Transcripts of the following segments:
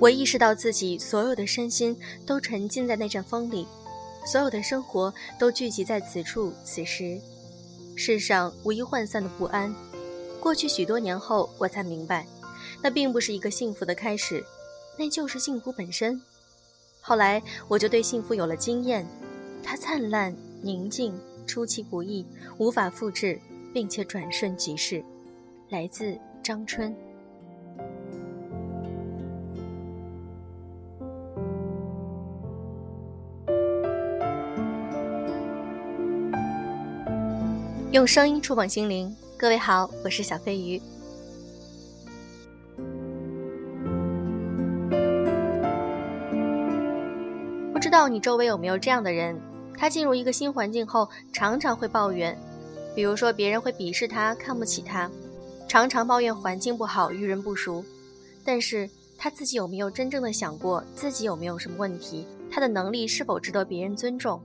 我意识到自己所有的身心都沉浸在那阵风里，所有的生活都聚集在此处此时。世上无一涣散的不安。过去许多年后，我才明白，那并不是一个幸福的开始，那就是幸福本身。后来，我就对幸福有了经验，它灿烂、宁静、出其不意，无法复制，并且转瞬即逝。来自张春。用声音触碰心灵，各位好，我是小飞鱼。不知道你周围有没有这样的人？他进入一个新环境后，常常会抱怨，比如说别人会鄙视他、看不起他，常常抱怨环境不好、遇人不淑。但是他自己有没有真正的想过自己有没有什么问题？他的能力是否值得别人尊重？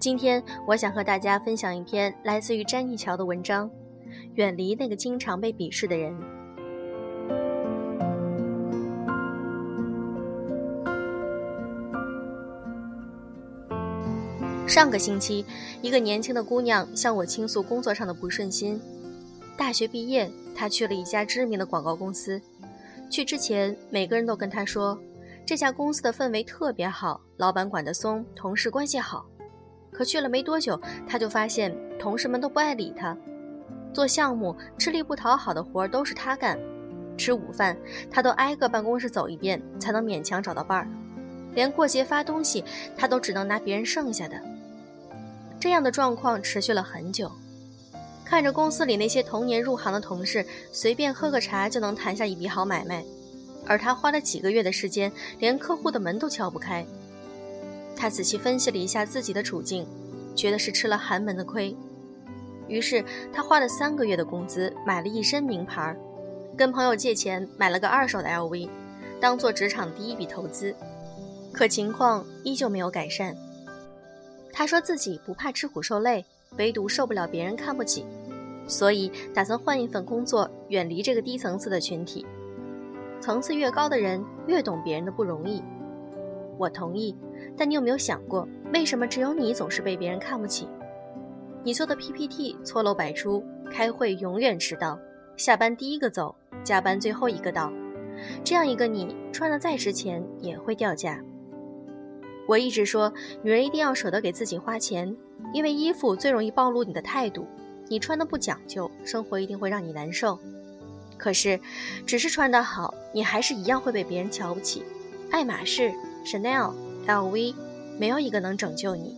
今天我想和大家分享一篇来自于詹妮乔的文章，《远离那个经常被鄙视的人》。上个星期，一个年轻的姑娘向我倾诉工作上的不顺心。大学毕业，她去了一家知名的广告公司。去之前，每个人都跟她说，这家公司的氛围特别好，老板管得松，同事关系好。可去了没多久，他就发现同事们都不爱理他，做项目吃力不讨好的活儿都是他干，吃午饭他都挨个办公室走一遍才能勉强找到伴儿，连过节发东西他都只能拿别人剩下的。这样的状况持续了很久，看着公司里那些同年入行的同事随便喝个茶就能谈下一笔好买卖，而他花了几个月的时间连客户的门都敲不开。他仔细分析了一下自己的处境，觉得是吃了寒门的亏，于是他花了三个月的工资买了一身名牌，跟朋友借钱买了个二手的 LV，当做职场第一笔投资。可情况依旧没有改善。他说自己不怕吃苦受累，唯独受不了别人看不起，所以打算换一份工作，远离这个低层次的群体。层次越高的人越懂别人的不容易。我同意，但你有没有想过，为什么只有你总是被别人看不起？你做的 PPT 错漏百出，开会永远迟到，下班第一个走，加班最后一个到，这样一个你，穿的再值钱也会掉价。我一直说，女人一定要舍得给自己花钱，因为衣服最容易暴露你的态度。你穿的不讲究，生活一定会让你难受。可是，只是穿得好，你还是一样会被别人瞧不起。爱马仕。Chanel、LV，没有一个能拯救你。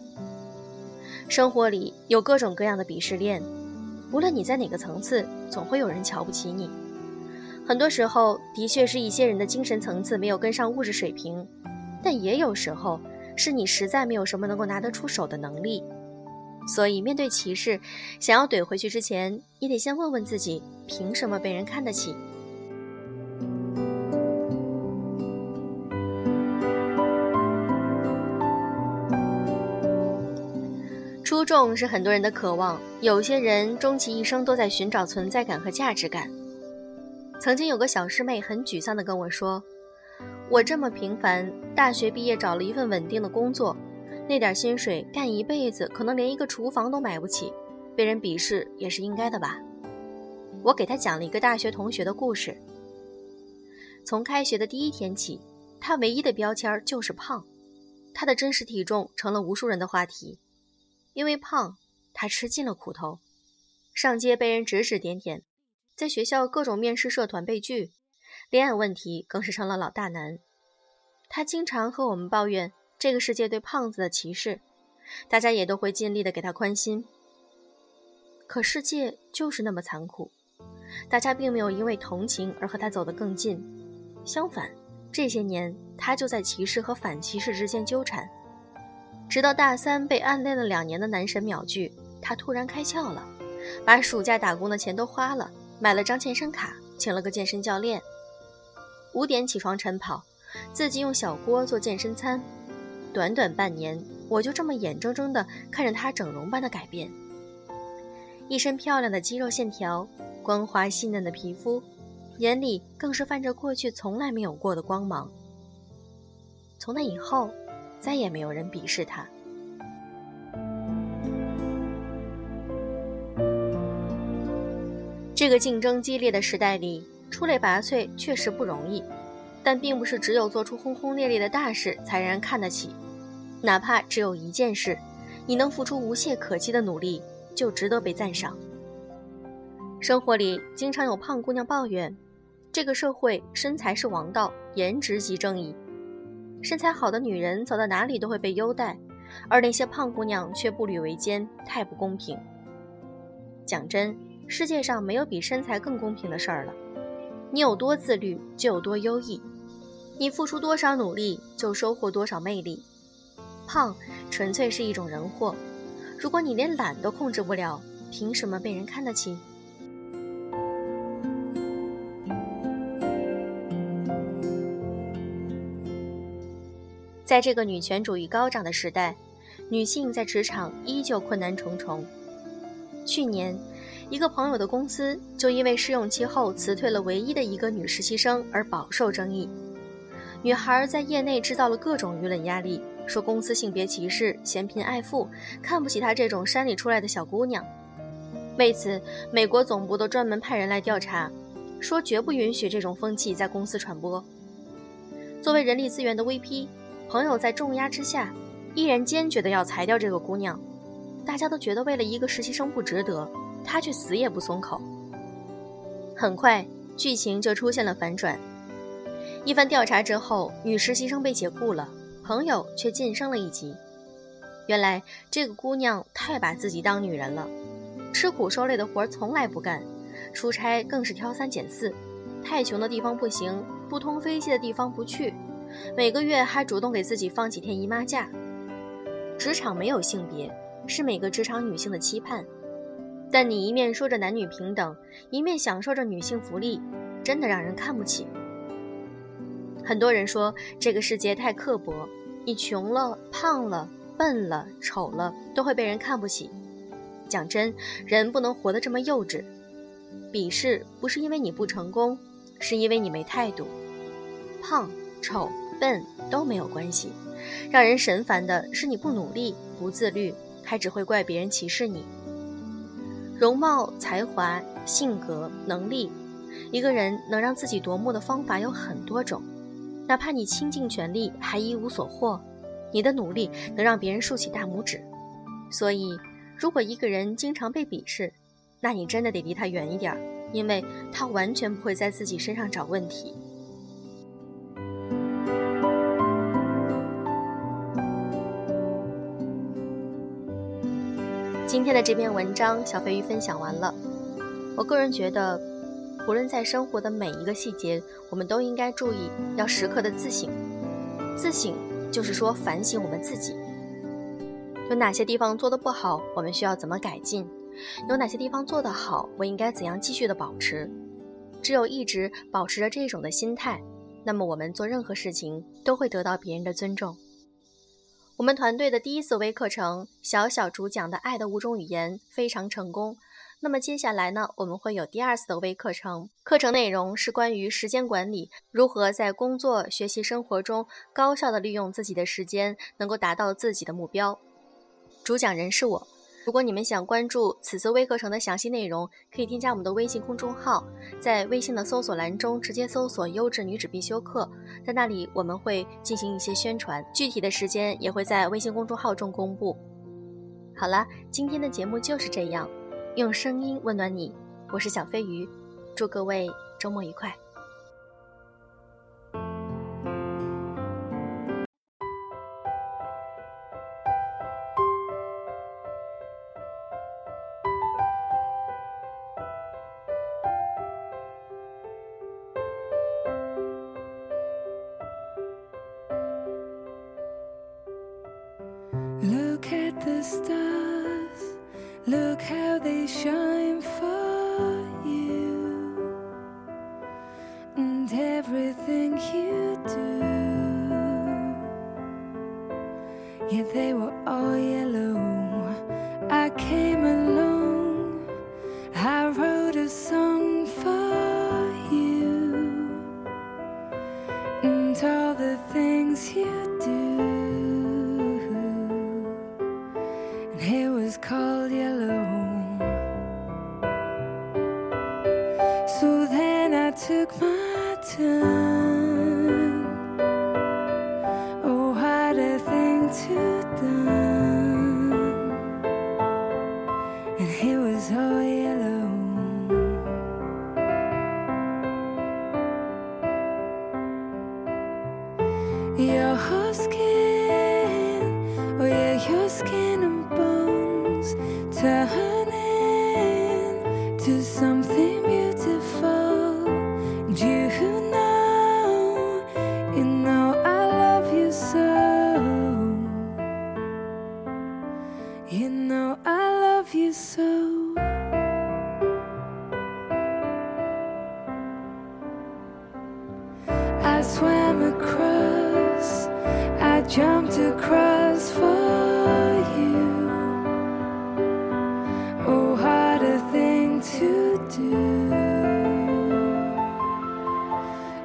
生活里有各种各样的鄙视链，无论你在哪个层次，总会有人瞧不起你。很多时候，的确是一些人的精神层次没有跟上物质水平，但也有时候是你实在没有什么能够拿得出手的能力。所以，面对歧视，想要怼回去之前，你得先问问自己：凭什么被人看得起？出众是很多人的渴望，有些人终其一生都在寻找存在感和价值感。曾经有个小师妹很沮丧地跟我说：“我这么平凡，大学毕业找了一份稳定的工作，那点薪水干一辈子，可能连一个厨房都买不起，被人鄙视也是应该的吧？”我给她讲了一个大学同学的故事。从开学的第一天起，他唯一的标签就是胖，他的真实体重成了无数人的话题。因为胖，他吃尽了苦头，上街被人指指点点，在学校各种面试社团被拒，恋爱问题更是成了老大难。他经常和我们抱怨这个世界对胖子的歧视，大家也都会尽力的给他宽心。可世界就是那么残酷，大家并没有因为同情而和他走得更近，相反，这些年他就在歧视和反歧视之间纠缠。直到大三被暗恋了两年的男神秒拒，他突然开窍了，把暑假打工的钱都花了，买了张健身卡，请了个健身教练。五点起床晨跑，自己用小锅做健身餐。短短半年，我就这么眼睁睁地看着他整容般的改变，一身漂亮的肌肉线条，光滑细嫩的皮肤，眼里更是泛着过去从来没有过的光芒。从那以后，再也没有人鄙视他。这个竞争激烈的时代里，出类拔萃确实不容易，但并不是只有做出轰轰烈烈的大事才让人看得起。哪怕只有一件事，你能付出无懈可击的努力，就值得被赞赏。生活里经常有胖姑娘抱怨，这个社会身材是王道，颜值即正义。身材好的女人走到哪里都会被优待，而那些胖姑娘却步履维艰，太不公平。讲真。世界上没有比身材更公平的事儿了。你有多自律，就有多优异；你付出多少努力，就收获多少魅力。胖纯粹是一种人祸。如果你连懒都控制不了，凭什么被人看得起？在这个女权主义高涨的时代，女性在职场依旧困难重重。去年。一个朋友的公司就因为试用期后辞退了唯一的一个女实习生而饱受争议。女孩在业内制造了各种舆论压力，说公司性别歧视、嫌贫爱富，看不起她这种山里出来的小姑娘。为此，美国总部都专门派人来调查，说绝不允许这种风气在公司传播。作为人力资源的 VP，朋友在重压之下，依然坚决的要裁掉这个姑娘。大家都觉得为了一个实习生不值得。他却死也不松口。很快，剧情就出现了反转。一番调查之后，女实习生被解雇了，朋友却晋升了一级。原来这个姑娘太把自己当女人了，吃苦受累的活从来不干，出差更是挑三拣四，太穷的地方不行，不通飞机的地方不去，每个月还主动给自己放几天姨妈假。职场没有性别，是每个职场女性的期盼。但你一面说着男女平等，一面享受着女性福利，真的让人看不起。很多人说这个世界太刻薄，你穷了、胖了、笨了、丑了，都会被人看不起。讲真，人不能活得这么幼稚。鄙视不是因为你不成功，是因为你没态度。胖、丑、笨都没有关系，让人神烦的是你不努力、不自律，还只会怪别人歧视你。容貌、才华、性格、能力，一个人能让自己夺目的方法有很多种。哪怕你倾尽全力还一无所获，你的努力能让别人竖起大拇指。所以，如果一个人经常被鄙视，那你真的得离他远一点，因为他完全不会在自己身上找问题。今天的这篇文章，小飞鱼分享完了。我个人觉得，无论在生活的每一个细节，我们都应该注意，要时刻的自省。自省就是说反省我们自己，有哪些地方做的不好，我们需要怎么改进；有哪些地方做得好，我应该怎样继续的保持。只有一直保持着这种的心态，那么我们做任何事情都会得到别人的尊重。我们团队的第一次微课程，小小主讲的《爱的五种语言》非常成功。那么接下来呢，我们会有第二次的微课程，课程内容是关于时间管理，如何在工作、学习、生活中高效的利用自己的时间，能够达到自己的目标。主讲人是我。如果你们想关注此次微课程的详细内容，可以添加我们的微信公众号，在微信的搜索栏中直接搜索“优质女子必修课”，在那里我们会进行一些宣传，具体的时间也会在微信公众号中公布。好了，今天的节目就是这样，用声音温暖你，我是小飞鱼，祝各位周末愉快。At the stars, look how they shine for you, and everything you do. Yet they were all yellow. I came along, I wrote a song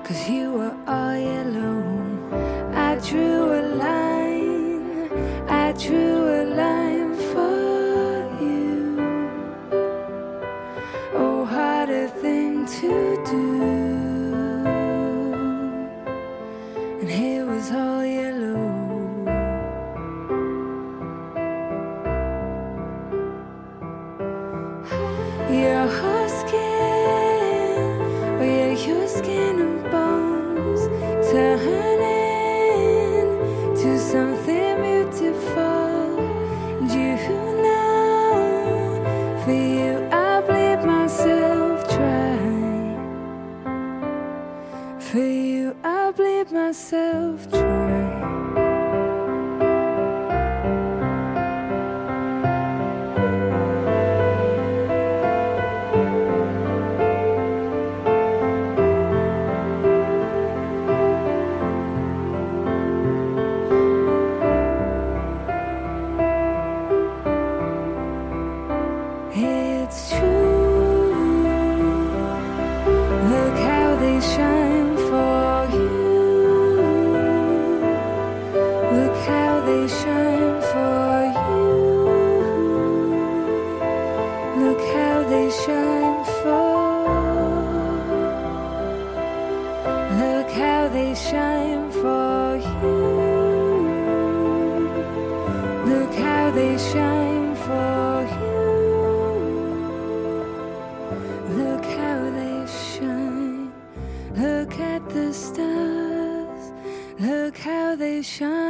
Cause you were all yellow. Shine for sunshine.